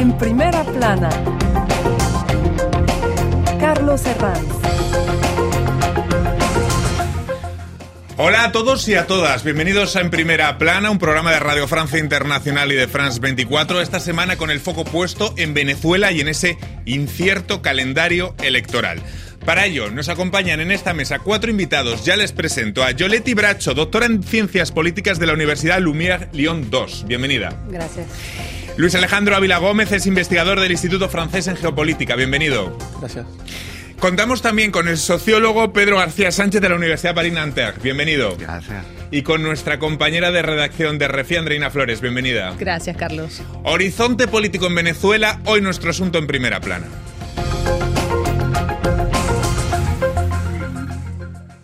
En primera plana, Carlos Herranz. Hola a todos y a todas, bienvenidos a En Primera Plana, un programa de Radio Francia Internacional y de France 24, esta semana con el foco puesto en Venezuela y en ese incierto calendario electoral. Para ello, nos acompañan en esta mesa cuatro invitados. Ya les presento a Yoletti Bracho, doctora en Ciencias Políticas de la Universidad Lumière Lyon 2. Bienvenida. Gracias. Luis Alejandro Ávila Gómez es investigador del Instituto Francés en Geopolítica. Bienvenido. Gracias. Contamos también con el sociólogo Pedro García Sánchez de la Universidad Paris Nanterre. Bienvenido. Gracias. Y con nuestra compañera de redacción de Refi, Andreina Flores. Bienvenida. Gracias, Carlos. Horizonte político en Venezuela, hoy nuestro asunto en primera plana.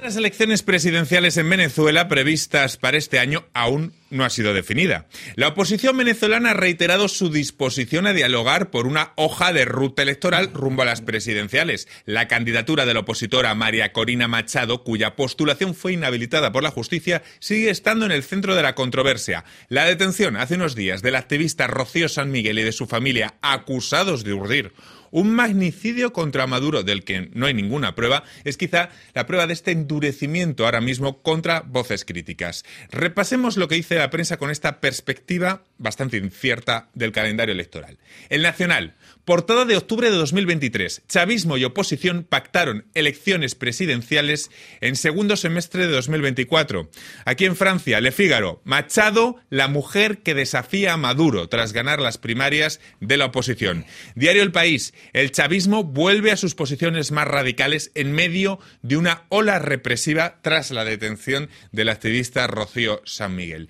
Las elecciones presidenciales en Venezuela previstas para este año aún no ha sido definida. La oposición venezolana ha reiterado su disposición a dialogar por una hoja de ruta electoral rumbo a las presidenciales. La candidatura de la opositora María Corina Machado, cuya postulación fue inhabilitada por la justicia, sigue estando en el centro de la controversia. La detención hace unos días del activista Rocío San Miguel y de su familia acusados de urdir un magnicidio contra Maduro del que no hay ninguna prueba es quizá la prueba de este endurecimiento ahora mismo contra voces críticas. Repasemos lo que dice la prensa con esta perspectiva bastante incierta del calendario electoral. El Nacional, portada de octubre de 2023. Chavismo y oposición pactaron elecciones presidenciales en segundo semestre de 2024. Aquí en Francia, Le Figaro, Machado, la mujer que desafía a Maduro tras ganar las primarias de la oposición. Diario El País, el chavismo vuelve a sus posiciones más radicales en medio de una ola represiva tras la detención del activista Rocío San Miguel.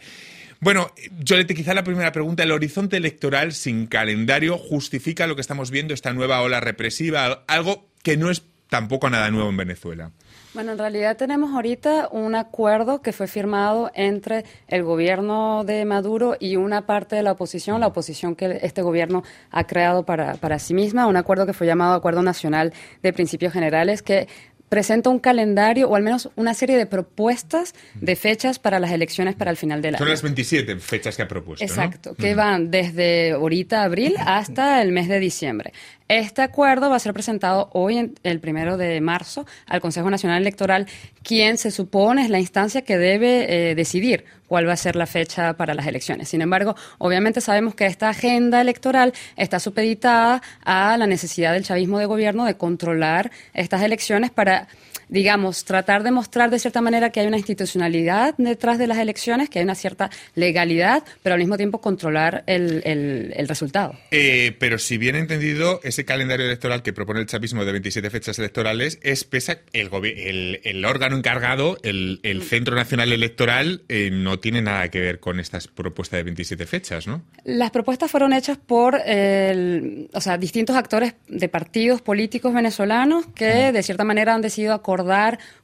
Bueno, Yolete, quizá la primera pregunta, ¿el horizonte electoral sin calendario justifica lo que estamos viendo, esta nueva ola represiva, algo que no es tampoco nada nuevo en Venezuela? Bueno, en realidad tenemos ahorita un acuerdo que fue firmado entre el gobierno de Maduro y una parte de la oposición, la oposición que este gobierno ha creado para, para sí misma, un acuerdo que fue llamado Acuerdo Nacional de Principios Generales, que presenta un calendario o al menos una serie de propuestas de fechas para las elecciones para el final del año. Son las 27 fechas que ha propuesto. Exacto, ¿no? que van desde ahorita abril hasta el mes de diciembre. Este acuerdo va a ser presentado hoy, en, el primero de marzo, al Consejo Nacional Electoral, quien se supone es la instancia que debe eh, decidir cuál va a ser la fecha para las elecciones. Sin embargo, obviamente sabemos que esta agenda electoral está supeditada a la necesidad del chavismo de gobierno de controlar estas elecciones para digamos, tratar de mostrar de cierta manera que hay una institucionalidad detrás de las elecciones, que hay una cierta legalidad, pero al mismo tiempo controlar el, el, el resultado. Eh, pero si bien entendido, ese calendario electoral que propone el chavismo de 27 fechas electorales es pesa el, el, el órgano encargado, el, el Centro Nacional Electoral, eh, no tiene nada que ver con estas propuestas de 27 fechas, ¿no? Las propuestas fueron hechas por el, o sea, distintos actores de partidos políticos venezolanos que de cierta manera han decidido acordar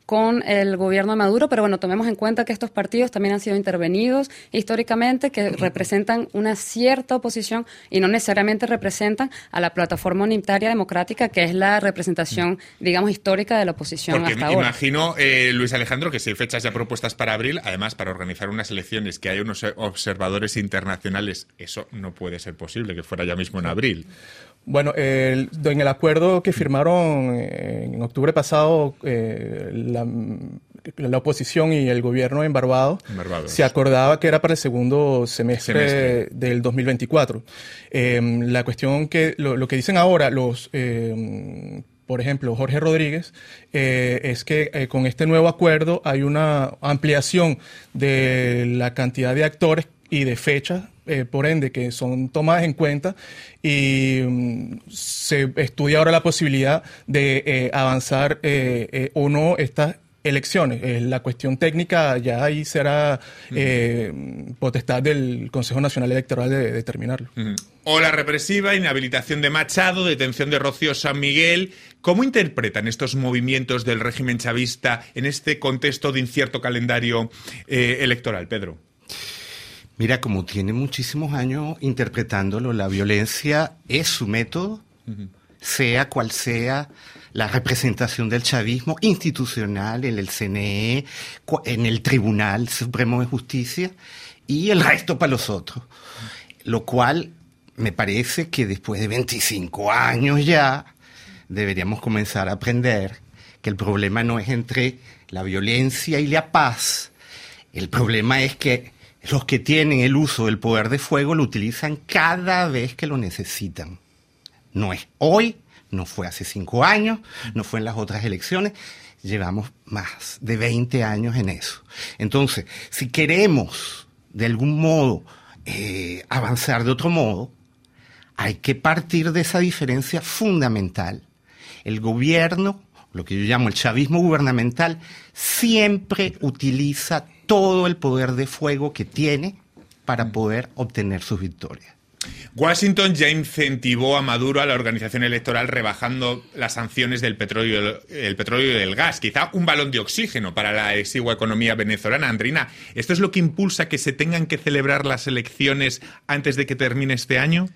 con el gobierno de Maduro, pero bueno, tomemos en cuenta que estos partidos también han sido intervenidos históricamente, que representan una cierta oposición y no necesariamente representan a la plataforma unitaria democrática, que es la representación, digamos, histórica de la oposición Porque hasta ahora. imagino, eh, Luis Alejandro, que si hay fechas ya propuestas para abril, además para organizar unas elecciones, que hay unos observadores internacionales, eso no puede ser posible, que fuera ya mismo en abril. Bueno, el, en el acuerdo que firmaron eh, en octubre pasado eh, la, la, oposición y el gobierno en Barbados, se acordaba que era para el segundo semestre, semestre. del 2024. Eh, la cuestión que lo, lo, que dicen ahora los por ejemplo, Jorge Rodríguez, eh, es que eh, con este nuevo acuerdo hay una ampliación de la cantidad de actores y de fechas, eh, por ende, que son tomadas en cuenta y um, se estudia ahora la posibilidad de eh, avanzar eh, o no estas elecciones. la cuestión técnica ya ahí será potestad del Consejo Nacional Electoral de, de determinarlo. Uh -huh. Ola represiva, inhabilitación de Machado, detención de Rocío San Miguel. ¿Cómo interpretan estos movimientos del régimen chavista en este contexto de incierto calendario eh, electoral, Pedro? Mira, como tiene muchísimos años interpretándolo, la violencia es su método, uh -huh. sea cual sea la representación del chavismo institucional en el CNE, en el Tribunal Supremo de Justicia y el resto para los otros. Lo cual me parece que después de 25 años ya deberíamos comenzar a aprender que el problema no es entre la violencia y la paz, el problema es que los que tienen el uso del poder de fuego lo utilizan cada vez que lo necesitan. No es hoy, no fue hace cinco años, no fue en las otras elecciones, llevamos más de 20 años en eso. Entonces, si queremos de algún modo eh, avanzar de otro modo, hay que partir de esa diferencia fundamental. El gobierno, lo que yo llamo el chavismo gubernamental, siempre utiliza todo el poder de fuego que tiene para poder obtener sus victorias. Washington ya incentivó a Maduro a la organización electoral rebajando las sanciones del petróleo, el petróleo y del gas, quizá un balón de oxígeno para la exigua economía venezolana. Andrina, ¿esto es lo que impulsa que se tengan que celebrar las elecciones antes de que termine este año?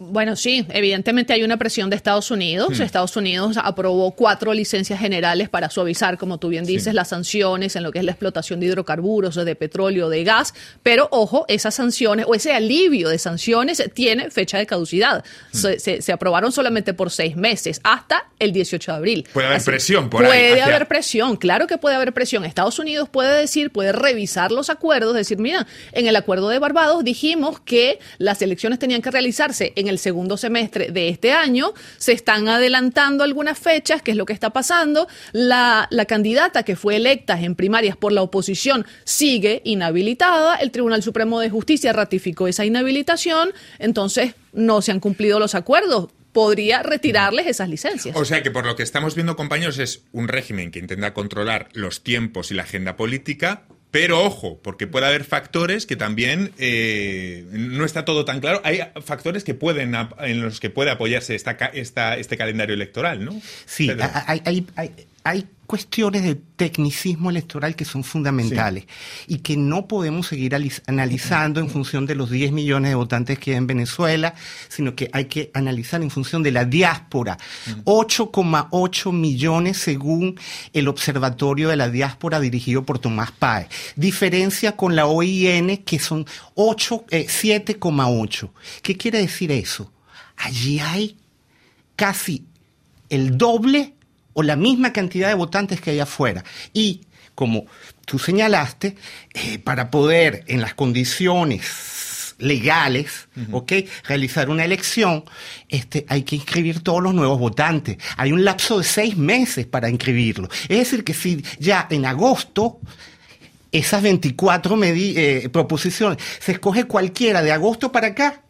Bueno, sí, evidentemente hay una presión de Estados Unidos. Hmm. Estados Unidos aprobó cuatro licencias generales para suavizar, como tú bien dices, las sanciones en lo que es la explotación de hidrocarburos, de petróleo, de gas. Pero ojo, esas sanciones o ese alivio de sanciones tiene fecha de caducidad. Hmm. Se, aprobaron solamente por seis meses, hasta el 18 de abril. Puede haber presión por ahí. Puede haber presión, claro que puede haber presión. Estados Unidos puede decir, puede revisar los acuerdos, decir, mira, en el acuerdo de Barbados dijimos que las elecciones tenían que realizarse en el segundo semestre de este año. Se están adelantando algunas fechas, que es lo que está pasando. La, la candidata que fue electa en primarias por la oposición sigue inhabilitada. El Tribunal Supremo de Justicia ratificó esa inhabilitación. Entonces, no se han cumplido los acuerdos podría retirarles esas licencias. O sea que por lo que estamos viendo, compañeros, es un régimen que intenta controlar los tiempos y la agenda política, pero ojo, porque puede haber factores que también eh, no está todo tan claro. Hay factores que pueden en los que puede apoyarse esta, esta, este calendario electoral, ¿no? Sí, hay, hay, hay, hay cuestiones de tecnicismo electoral que son fundamentales y que no podemos seguir analizando en función de los 10 millones de votantes que hay en Venezuela, sino que hay que analizar en función de la diáspora. 8,8 millones según el Observatorio de la Diáspora dirigido por Tomás Páez. Diferencia con la OIN que son 7,8. Eh, ¿Qué quiere decir eso? Allí hay casi el doble o la misma cantidad de votantes que hay afuera. Y, como tú señalaste, eh, para poder en las condiciones legales, realizar una elección, este, hay que inscribir todos los nuevos votantes. Hay un lapso de seis meses para inscribirlo. Es decir, que si ya en agosto esas 24 eh, proposiciones, se escoge cualquiera de agosto para acá,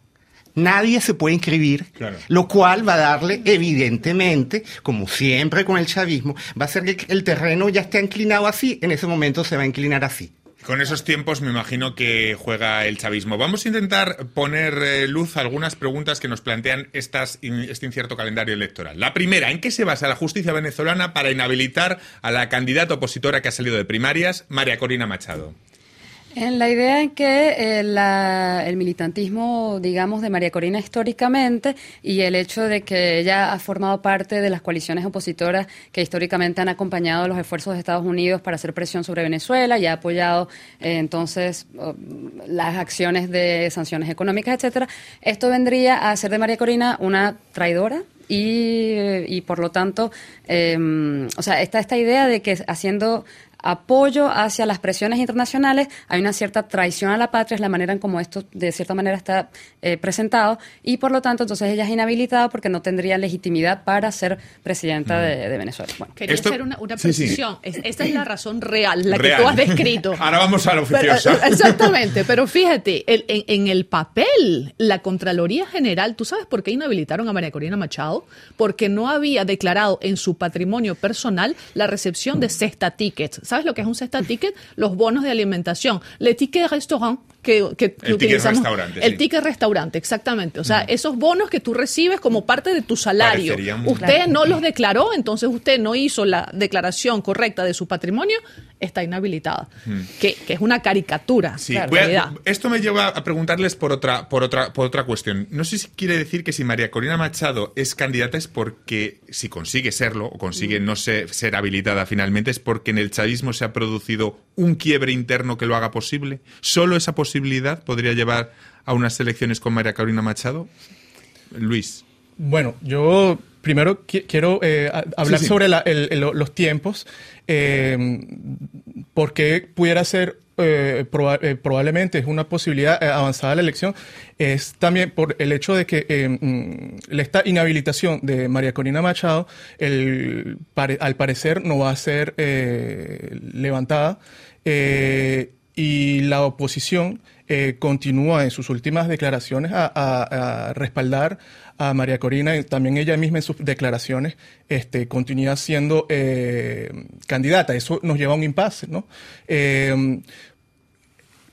nadie se puede inscribir, lo cual va a darle, evidentemente, como siempre con el chavismo, va a ser que el terreno ya esté inclinado así, en ese momento se va a inclinar así. Con esos tiempos me imagino que juega el chavismo. Vamos a intentar poner eh, luz a algunas preguntas que nos plantean estas, este incierto calendario electoral. La primera, ¿en qué se basa la justicia venezolana para inhabilitar a la candidata opositora que ha salido de primarias, María Corina Machado? En la idea en que eh, el militantismo, digamos, de María Corina históricamente y el hecho de que ella ha formado parte de las coaliciones opositoras que históricamente han acompañado los esfuerzos de Estados Unidos para hacer presión sobre Venezuela y ha apoyado eh, entonces las acciones de sanciones económicas, etcétera, esto vendría a hacer de María Corina una traidora y, y por lo tanto, em, o sea, está esta idea de que haciendo apoyo hacia las presiones internacionales, hay una cierta traición a la patria, es la manera en como esto de cierta manera está eh, presentado, y por lo tanto entonces ella es inhabilitada porque no tendría legitimidad para ser presidenta de, Venezuela. Quería hacer una, precisión. esta es la razón real, la que tú has descrito. Ahora vamos a lo oficioso. exactamente, pero fíjate, en, el papel, la Contraloría General, ¿tú sabes por qué inhabilitaron a María Corina Machado? Porque no había declarado en su patrimonio personal la recepción de cesta tickets ¿Sabes lo que es un cesta ticket? Los bonos de alimentación. Le ticket restaurant que, que, el utilizamos. Ticket restaurante, el ticket restaurante, exactamente. O sea, esos bonos que tú recibes como parte de tu salario. Usted no los declaró, entonces usted no hizo la declaración correcta de su patrimonio, está inhabilitada. Que, es una caricatura. Sí. esto me lleva a preguntarles por otra, por, otra, por otra cuestión. No sé si quiere decir que si María Corina Machado es candidata es porque, si consigue serlo, o consigue mm. no ser, ser habilitada finalmente, es porque en el chavismo se ha producido un quiebre interno que lo haga posible. ¿Solo esa posibilidad posibilidad podría llevar a unas elecciones con María Carolina Machado? Luis. Bueno, yo primero quiero eh, hablar sobre los tiempos, eh, porque pudiera ser eh, probablemente es una posibilidad avanzada la elección, es también por el hecho de que mm, esta inhabilitación de María Corina Machado, al parecer no va a ser levantada y la oposición continúa en sus últimas declaraciones a respaldar a María Corina y también ella misma en sus declaraciones este, continúa siendo eh, candidata. Eso nos lleva a un impasse, ¿no? Eh,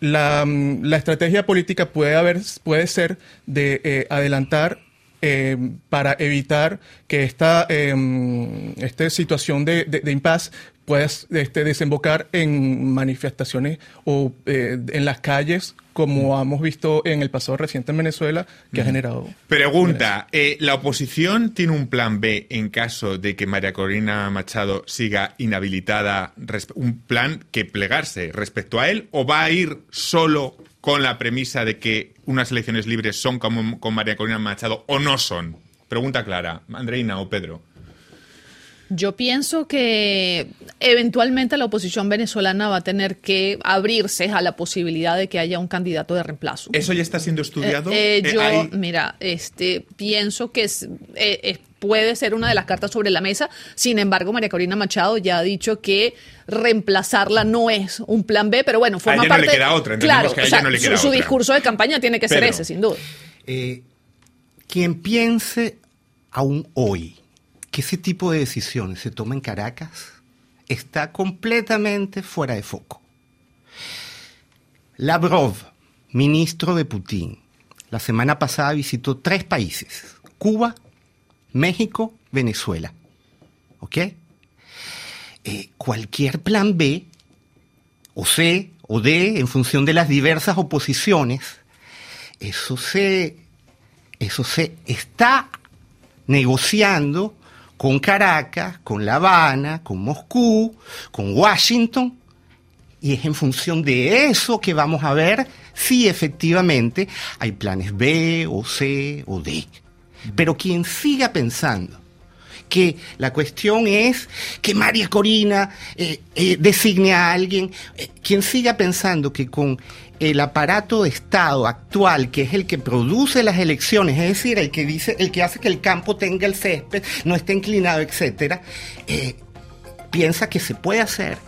la, estrategia política puede, haber, puede ser de eh, adelantar para evitar que esta, esta situación de, de, de impasse puedas este, desembocar en manifestaciones o eh, en las calles como hemos visto en el pasado reciente en Venezuela, que ha generado... Pregunta, eh, ¿la oposición tiene un plan B en caso de que María Corina Machado siga inhabilitada, un plan que plegarse respecto a él, o va a ir solo con la premisa de que unas elecciones libres son como con María Corina Machado o no son? Pregunta clara, Andreina o Pedro. Yo pienso que eventualmente la oposición venezolana va a tener que abrirse a la posibilidad de que haya un candidato de reemplazo. ¿Eso ya está siendo estudiado? Eh, eh, yo, mira, este, pienso que eh, puede ser una de las cartas sobre la mesa. Sin embargo, María Corina Machado ya ha dicho que reemplazarla no es un plan B, pero bueno, forma a parte. No le queda otra. Claro, que a no le queda su, discurso de campaña tiene que ser ese, sin duda. quien piense aún hoy que ese tipo de decisiones se tomen en Caracas está completamente fuera de foco. Lavrov, ministro de Putin, la semana pasada visitó tres países, Cuba, México, Venezuela. ¿Ok? Eh, cualquier plan B, o C, o D, en función de las diversas oposiciones, eso se, eso se está negociando con Caracas, con La Habana, con Moscú, con Washington, y es en función de eso que vamos a ver si efectivamente hay planes B o C o D. Pero quien siga pensando que la cuestión es que María Corina eh, eh, designe a alguien, eh, quien siga pensando que con el aparato de Estado actual, que es el que produce las elecciones, es decir, el que dice, el que hace que el campo tenga el césped, no esté inclinado, etcétera, eh, piensa que se puede hacer.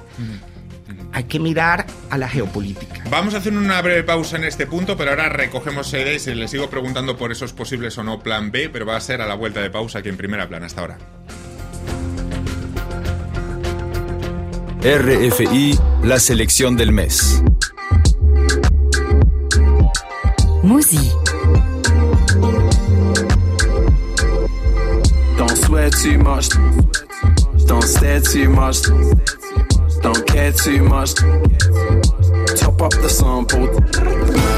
Hay que mirar a la geopolítica. Vamos a hacer una breve pausa en este punto, pero ahora recogemos sedes y les sigo preguntando por esos posibles o no plan B, pero va a ser a la vuelta de pausa aquí en primera plana hasta ahora. RFI, la selección del mes. Mousi. Don't sweat too much. Don't stare too much. Don't care too much. Top up the sample.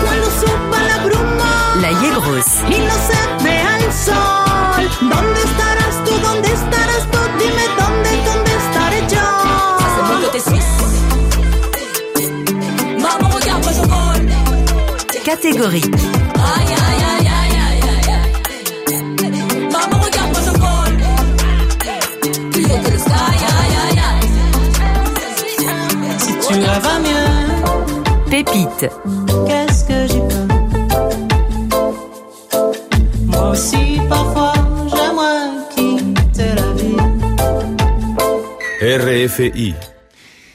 Cuando suba la bruma. La Yegros. Y no se vea el sol. ¿Dónde estarás tú? ¿Dónde estarás tú? Dime dónde, aïe. Si tu à mieux, Pépite. qu'est-ce que j'y peux? Moi aussi, parfois, j'aimerais quitter la ville. RFI.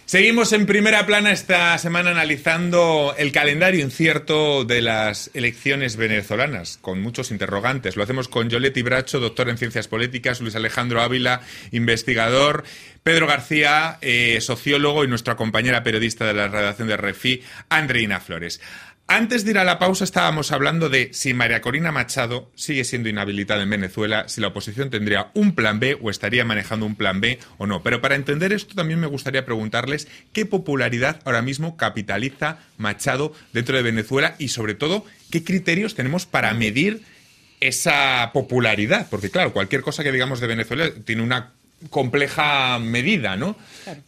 Seguimos en primera plana esta semana analizando el calendario incierto de las elecciones venezolanas, con muchos interrogantes. Lo hacemos con Yoletti Bracho, doctor en ciencias políticas, Luis Alejandro Ávila, investigador, Pedro García, eh, sociólogo, y nuestra compañera periodista de la redacción de RFI, Andreina Flores. Antes de ir a la pausa estábamos hablando de si María Corina Machado sigue siendo inhabilitada en Venezuela, si la oposición tendría un plan B o estaría manejando un plan B o no. Pero para entender esto también me gustaría preguntarles qué popularidad ahora mismo capitaliza Machado dentro de Venezuela y sobre todo qué criterios tenemos para medir esa popularidad. Porque claro, cualquier cosa que digamos de Venezuela tiene una compleja medida, ¿no?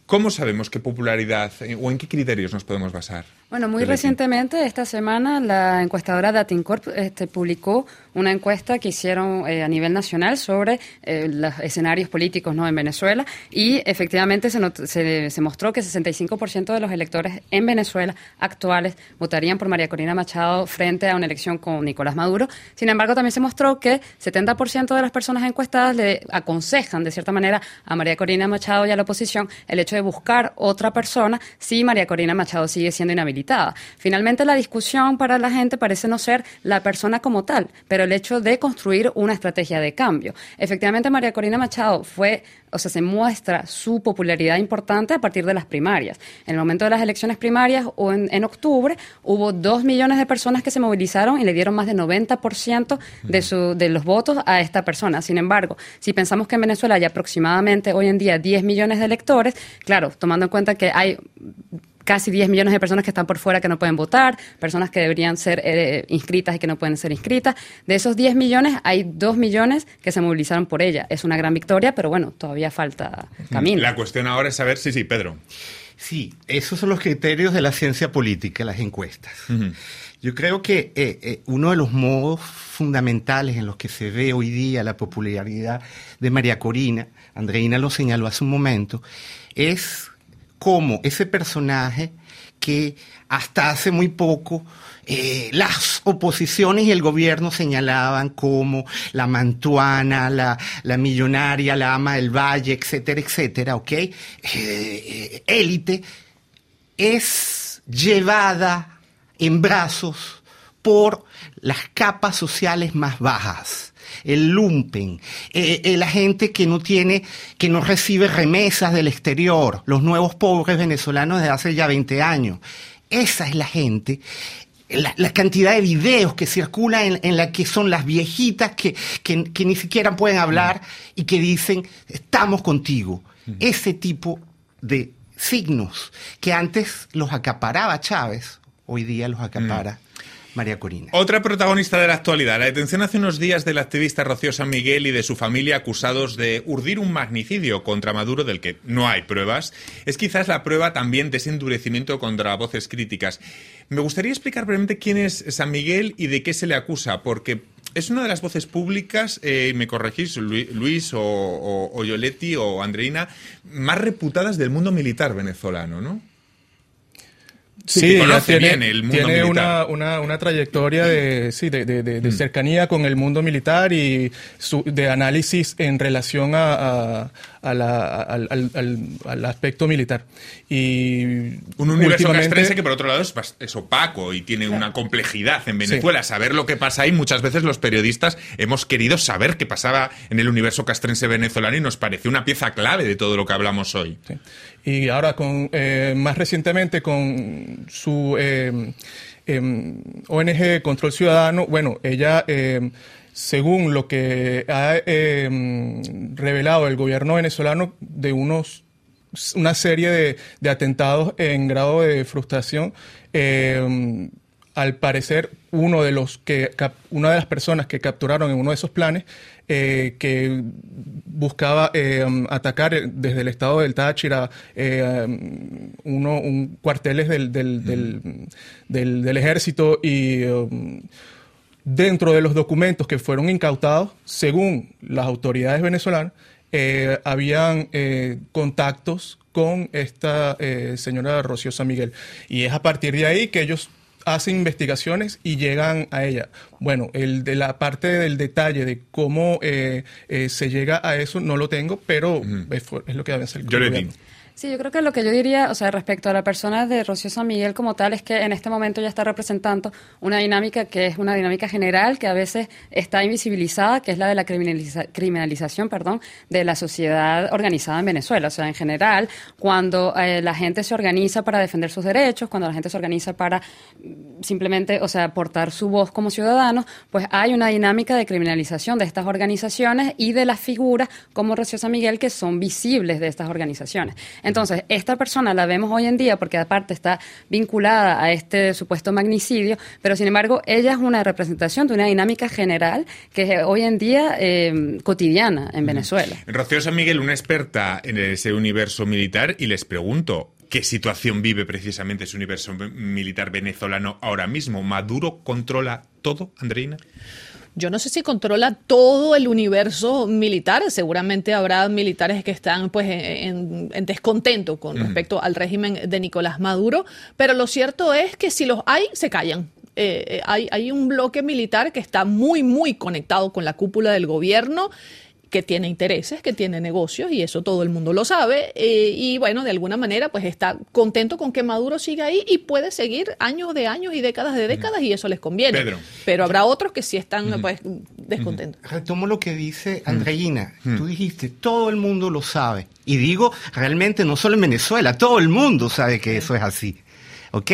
¿Cómo sabemos qué popularidad eh, o en qué criterios nos podemos basar? Bueno, muy recientemente, esta semana, la encuestadora Datincorp este, publicó una encuesta que hicieron eh, a nivel nacional sobre eh, los escenarios políticos ¿no? en Venezuela y efectivamente se, se mostró que 65% de los electores en Venezuela actuales votarían por María Corina Machado frente a una elección con Nicolás Maduro. Sin embargo, también se mostró que 70% de las personas encuestadas le aconsejan, de cierta manera, a María Corina Machado y a la oposición el hecho de buscar otra persona si María Corina Machado sigue siendo inhabilitada. Finalmente, la discusión para la gente parece no ser la persona como tal, pero el hecho de construir una estrategia de cambio. Efectivamente, María Corina Machado fue, o sea, se muestra su popularidad importante a partir de las primarias. En el momento de las elecciones primarias o en, octubre hubo dos millones de personas que se movilizaron y le dieron más del 90% de, su, de los votos a esta persona. Sin embargo, si pensamos que en Venezuela hay aproximadamente hoy en día 10 millones de electores, claro, tomando en cuenta que hay casi 10 millones de personas que están por fuera que no pueden votar, personas que deberían ser eh, inscritas y que no pueden ser inscritas. De esos 10 millones, hay 2 millones que se movilizaron por ella. Es una gran victoria, pero bueno, todavía falta camino. La cuestión ahora es saber, sí, sí, Pedro. Sí, esos son los criterios de la ciencia política, las encuestas. Yo creo que eh, eh, uno de los modos fundamentales en los que se ve hoy día la popularidad de María Corina, Andreina lo señaló hace un momento, es como ese personaje que hasta hace muy poco eh, las oposiciones y el gobierno señalaban como la mantuana, la, la millonaria, la ama del valle, etcétera, etcétera, ¿ok? Eh, eh, élite, es llevada en brazos por las capas sociales más bajas el lumpen, eh, eh, la gente que no tiene, que no recibe remesas del exterior, los nuevos pobres venezolanos de hace ya 20 años. Esa es la gente. La, la cantidad de videos que circulan en, en la que son las viejitas que, que, que ni siquiera pueden hablar y que dicen, estamos contigo. Ese tipo de signos que antes los acaparaba Chávez, hoy día los acapara María Corina. Otra protagonista de la actualidad, la detención hace unos días del activista Rocío San Miguel y de su familia acusados de urdir un magnicidio contra Maduro del que no hay pruebas, es quizás la prueba también de ese endurecimiento contra voces críticas. Me gustaría explicar brevemente quién es San Miguel y de qué se le acusa, porque es una de las voces públicas, eh, me corregís, Lu- Luis o, o, o Yoletti o Andreina, más reputadas del mundo militar venezolano, ¿no? Sí, que conoce tiene, bien el mundo tiene militar. una, una, una trayectoria de, sí, de, de- de- de cercanía con el mundo militar y su- de análisis en relación a, a- a la- al, al- al- al aspecto militar. Y Un universo castrense que por otro lado es, es opaco y tiene una complejidad en Venezuela. Saber lo que pasa ahí, muchas veces los periodistas hemos querido saber qué pasaba en el universo castrense venezolano y nos parece una pieza clave de todo lo que hablamos hoy. Sí. Y ahora, con eh, más recientemente, con su eh, em, ONG Control Ciudadano, bueno, ella, em, según lo que ha em, revelado el gobierno venezolano de unos una serie de, de atentados en grado de frustración, em, al parecer uno de los que cap- una de las personas que capturaron en uno de esos planes eh, que buscaba um, atacar desde el estado del Táchira uno un cuarteles del, del, del, del- del ejército y um, dentro de los documentos que fueron incautados, según las autoridades venezolanas, eh, habían eh, contactos con esta eh, señora Rocío San Miguel. Y es a partir de ahí que ellos hacen investigaciones y llegan a ella. Bueno, el de la parte del detalle de cómo eh, eh, se llega a eso no lo tengo, pero es, lo que debe ser. Sí, yo creo que lo que yo diría, o sea, respecto a la persona de Rocío San Miguel como tal, es que en este momento ya está representando una dinámica que es una dinámica general que a veces está invisibilizada, que es la de la criminaliza- criminalización, perdón, de la sociedad organizada en Venezuela. O sea, en general, cuando eh, la gente se organiza para defender sus derechos, cuando la gente se organiza para mm, simplemente, o sea, aportar su voz como ciudadanos, pues hay una dinámica de criminalización de estas organizaciones y de las figuras como Rocío San Miguel que son visibles de estas organizaciones. Entonces, esta persona la vemos hoy en día porque aparte está vinculada a este supuesto magnicidio, pero sin embargo, ella es una representación de una dinámica general que es hoy en día eh, cotidiana en Venezuela. Rocío San Miguel, una experta en ese universo militar, y les pregunto, ¿qué situación vive precisamente ese universo militar venezolano ahora mismo? ¿Maduro controla todo, Andreina? Yo no sé si controla todo el universo militar. Seguramente habrá militares que están pues en, en descontento con respecto al régimen de Nicolás Maduro, pero lo cierto es que si los hay, se callan. Eh, eh, hay, hay un bloque militar que está muy, muy conectado con la cúpula del gobierno que tiene intereses, que tiene negocios, y eso todo el mundo lo sabe, eh, y bueno, de alguna manera pues está contento con que Maduro siga ahí y puede seguir años de años y décadas de décadas, y eso les conviene. Pedro. Pero habrá otros que sí están pues descontentos. Retomo lo que dice Andreina. Tú dijiste, todo el mundo lo sabe. Y digo, realmente no solo en Venezuela, todo el mundo sabe que eso es así. ¿Ok?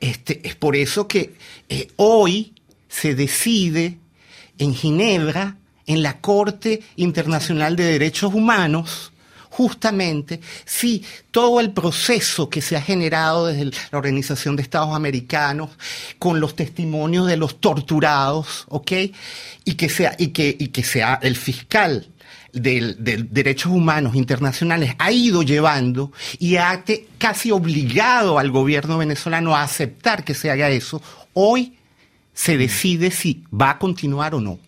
Este, es por eso que eh, hoy se decide en Ginebra, en la Corte Internacional de Derechos Humanos, justamente si todo el proceso que se ha generado desde la Organización de Estados Americanos, con los testimonios de los torturados, ¿ok? Y que sea, y que, y que sea el fiscal del, del derechos humanos internacionales ha ido llevando y ha te- casi obligado al gobierno venezolano a aceptar que se haga eso, hoy se decide si va a continuar o no.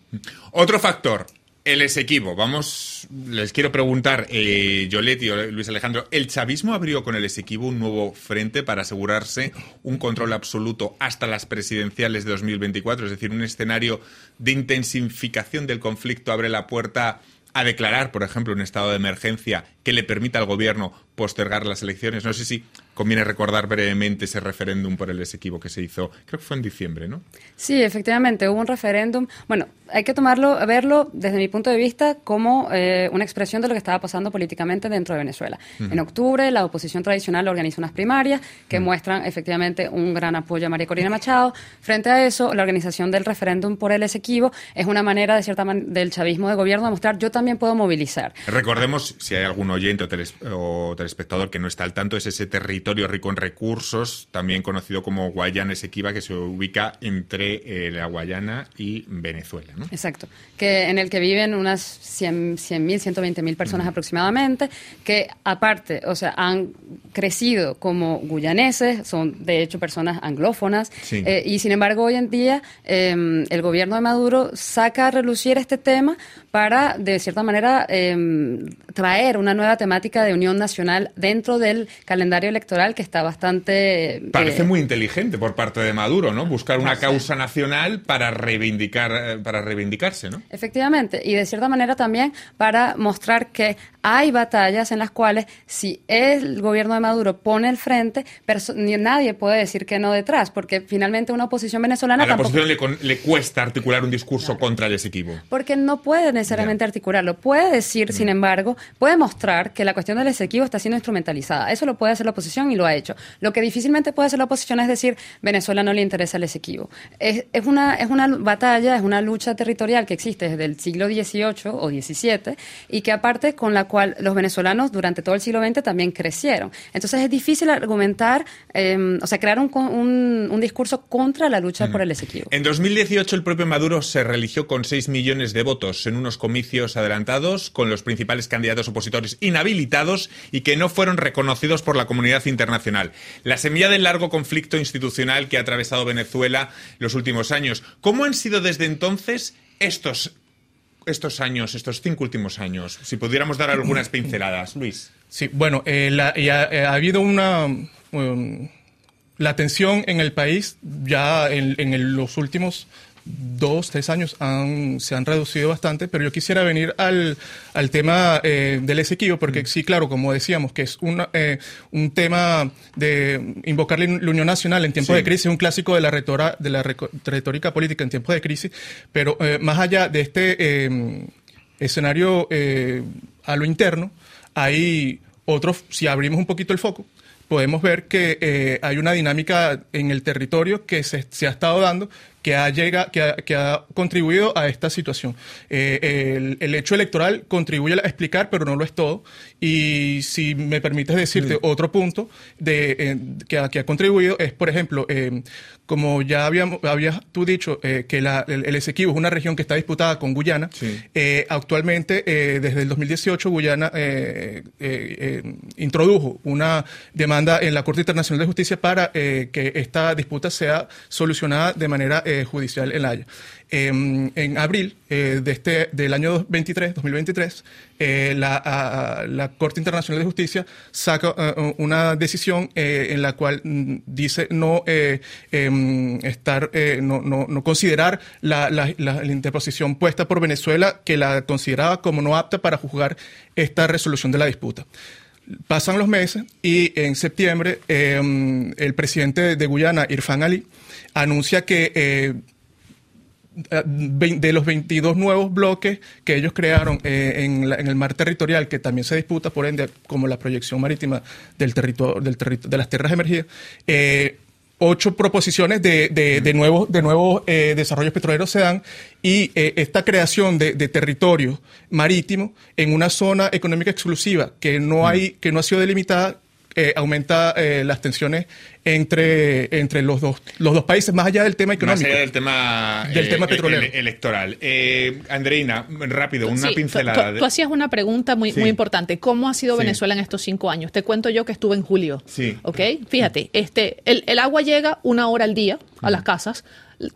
Otro factor, el Esequibo. Vamos, les quiero preguntar, eh, Yolet y Luis Alejandro, ¿el chavismo abrió con el Esequibo un nuevo frente para asegurarse un control absoluto hasta las presidenciales de 2024? Es decir, un escenario de intensificación del conflicto abre la puerta a declarar, por ejemplo, un estado de emergencia que le permita al gobierno postergar las elecciones. No sé si conviene recordar brevemente ese referéndum por el Esequibo que se hizo, creo que fue en diciembre, ¿no? Sí, efectivamente, hubo un referéndum. Bueno, hay que tomarlo, verlo desde mi punto de vista como eh, una expresión de lo que estaba pasando políticamente dentro de Venezuela. En octubre, la oposición tradicional organiza unas primarias que muestran efectivamente un gran apoyo a María Corina Machado. Frente a eso, la organización del referéndum por el Esequibo es una manera, de cierta man- del chavismo de gobierno de mostrar yo también puedo movilizar. Recordemos, si hay oyente o, teles- o telespectador que no está al tanto, es ese territorio rico en recursos, también conocido como Guayana Esequiba, que se ubica entre eh, la Guayana y Venezuela. ¿no? Exacto. Que en el que viven unas 100 100.000, 120.000 personas aproximadamente, que aparte, o sea, han crecido como guyaneses, son de hecho personas anglófonas, Sí. eh, y sin embargo hoy en día eh, el gobierno de Maduro saca a relucir este tema para, de cierta manera, eh, traer una nueva temática de unión nacional dentro del calendario electoral que está bastante... eh, Parece muy inteligente por parte de Maduro, ¿no? Buscar una causa nacional para reivindicar, eh, para reivindicarse, ¿no? Efectivamente, y de cierta manera también para mostrar que hay batallas en las cuales si el gobierno de Maduro pone el frente, nadie puede decir que no detrás, porque finalmente una oposición venezolana A la tampoco... oposición le, le cuesta articular un discurso contra el Esequibo. Porque no puede necesariamente articularlo. Puede decir, sin embargo, puede mostrar que la cuestión del Esequibo está siendo instrumentalizada. Eso lo puede hacer la oposición y lo ha hecho. Lo que difícilmente puede hacer la oposición es decir, Venezuela no le interesa el Esequibo. Es, es, una, es una batalla, es una lucha territorial que existe desde el siglo XVIII o XVII y que aparte con la cual los venezolanos durante todo el siglo XX también crecieron. Entonces es difícil argumentar, eh, o sea, crear un, un discurso contra la lucha por el Esequibo. En 2018 el propio Maduro se religió con 6 millones de votos en unos comicios adelantados con los principales candidatos opositores inhabilitados y que no fueron reconocidos por la comunidad internacional. La semilla del largo conflicto institucional que ha atravesado Venezuela los últimos años. ¿Cómo han sido desde entonces estos, estos años, estos cinco últimos años? Si pudiéramos dar algunas pinceladas, Luis. Sí, bueno, eh, ya, eh, ha habido una... um, la tensión en el país ya en, los últimos dos, tres años han- se han reducido bastante, pero yo quisiera venir al, al tema eh, del Esequibo, porque sí, claro, como decíamos, que es una, eh, un tema de invocar la unión nacional en tiempos Sí. de crisis, un clásico de la, retora- de la retórica política en tiempos de crisis, pero eh, más allá de este escenario a lo interno, hay otros, si abrimos un poquito el foco, podemos ver que eh, hay una dinámica en el territorio que se, se ha estado dando que ha, llega, que ha, que ha contribuido a esta situación. Eh, el, el hecho electoral contribuye a explicar, pero no lo es todo. Y si me permites decirte otro punto de, eh, que, ha, que ha contribuido es, por ejemplo, eh, como ya habíamos, habías tú dicho, que la- el, el Esequibo es una región que está disputada con Guyana. Actualmente, desde el 2018, Guyana introdujo una demanda en la Corte Internacional de Justicia para eh, que esta disputa sea solucionada de manera eh, judicial en La Haya. Eh, en abril eh, de este, del año 23, 2023, eh, la, la Corte Internacional de Justicia saca una decisión en la cual mm, dice no em, estar, no, no- no considerar la- la interposición puesta por Venezuela, que la consideraba como no apta para juzgar esta resolución de la disputa. Pasan los meses y en septiembre em, el presidente de Guyana, Irfan Ali, anuncia que eh, de los 22 nuevos bloques que ellos crearon eh, en, el mar territorial, que también se disputa, por ende, como la proyección marítima del territorio, del territo- de las tierras emergidas, eh, ocho proposiciones de, de- de nuevos, de nuevos eh, desarrollos petroleros se dan y eh, esta creación de, de territorio marítimo en una zona económica exclusiva que no, hay, que no ha sido delimitada eh, aumenta eh, las tensiones entre, entre los, dos, los dos países, más allá del tema Más económico. allá del tema, Del eh, tema petrolero. ele- electoral. Eh, Andreina, rápido, una Sí, pincelada. Tú, hacías una pregunta muy, Sí. muy importante. ¿Cómo ha sido Sí. Venezuela en estos cinco años? Te cuento yo que estuve en julio. Sí. ¿Ok? Fíjate, este, el, el agua llega una hora al día a las casas.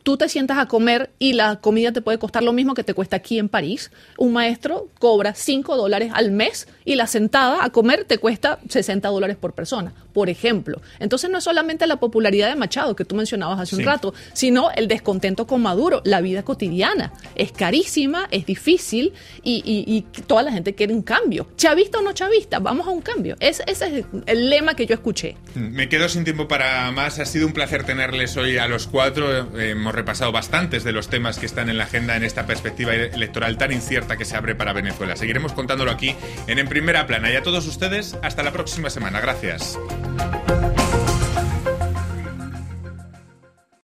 Tú te sientas a comer y la comida te puede costar lo mismo que te cuesta aquí en París. Un maestro cobra 5 dólares al mes y la sentada a comer te cuesta 60 dólares por persona, por ejemplo. Entonces no es solamente la popularidad de Machado que tú mencionabas hace Sí. un rato, sino el descontento con Maduro, la vida cotidiana. Es carísima, es difícil y, y- y toda la gente quiere un cambio. Chavista o no chavista, vamos a un cambio. Es- ese es el lema que yo escuché. Me quedo sin tiempo para más. Ha sido un placer tenerles hoy a los cuatro. Eh, hemos repasado bastantes de los temas que están en la agenda en esta perspectiva ele- electoral tan incierta que se abre para Venezuela. Seguiremos contándolo aquí en En Primera Plana. Y a todos ustedes, hasta la próxima semana. Gracias. Thank you.